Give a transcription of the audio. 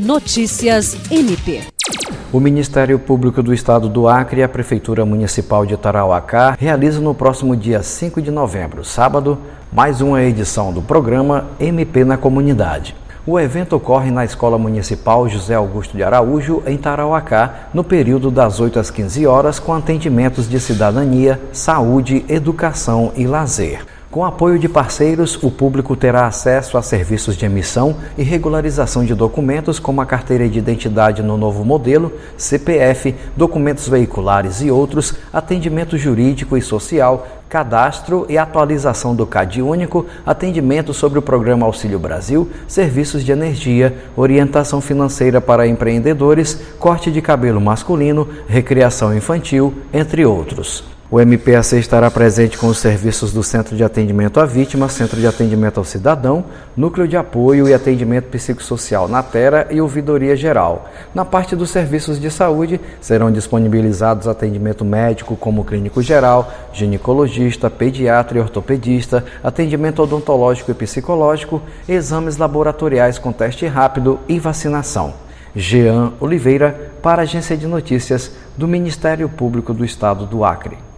Notícias MP. O Ministério Público do Estado do Acre e a Prefeitura Municipal de Tarauacá realizam no próximo dia 5 de novembro, sábado, mais uma edição do programa MP na Comunidade. O evento ocorre na Escola Municipal José Augusto de Araújo, em Tarauacá, no período das 8 às 15 horas, com atendimentos de cidadania, saúde, educação e lazer. Com apoio de parceiros, o público terá acesso a serviços de emissão e regularização de documentos, como a carteira de identidade no novo modelo, CPF, documentos veiculares e outros, atendimento jurídico e social, cadastro e atualização do CAD único, atendimento sobre o programa Auxílio Brasil, serviços de energia, orientação financeira para empreendedores, corte de cabelo masculino, recreação infantil, entre outros. O MPAC estará presente com os serviços do Centro de Atendimento à Vítima, Centro de Atendimento ao Cidadão, Núcleo de Apoio e Atendimento Psicossocial na Terra e Ouvidoria Geral. Na parte dos serviços de saúde, serão disponibilizados atendimento médico como clínico geral, ginecologista, pediatra e ortopedista, atendimento odontológico e psicológico, exames laboratoriais com teste rápido e vacinação. Jean Oliveira, para a Agência de Notícias do Ministério Público do Estado do Acre.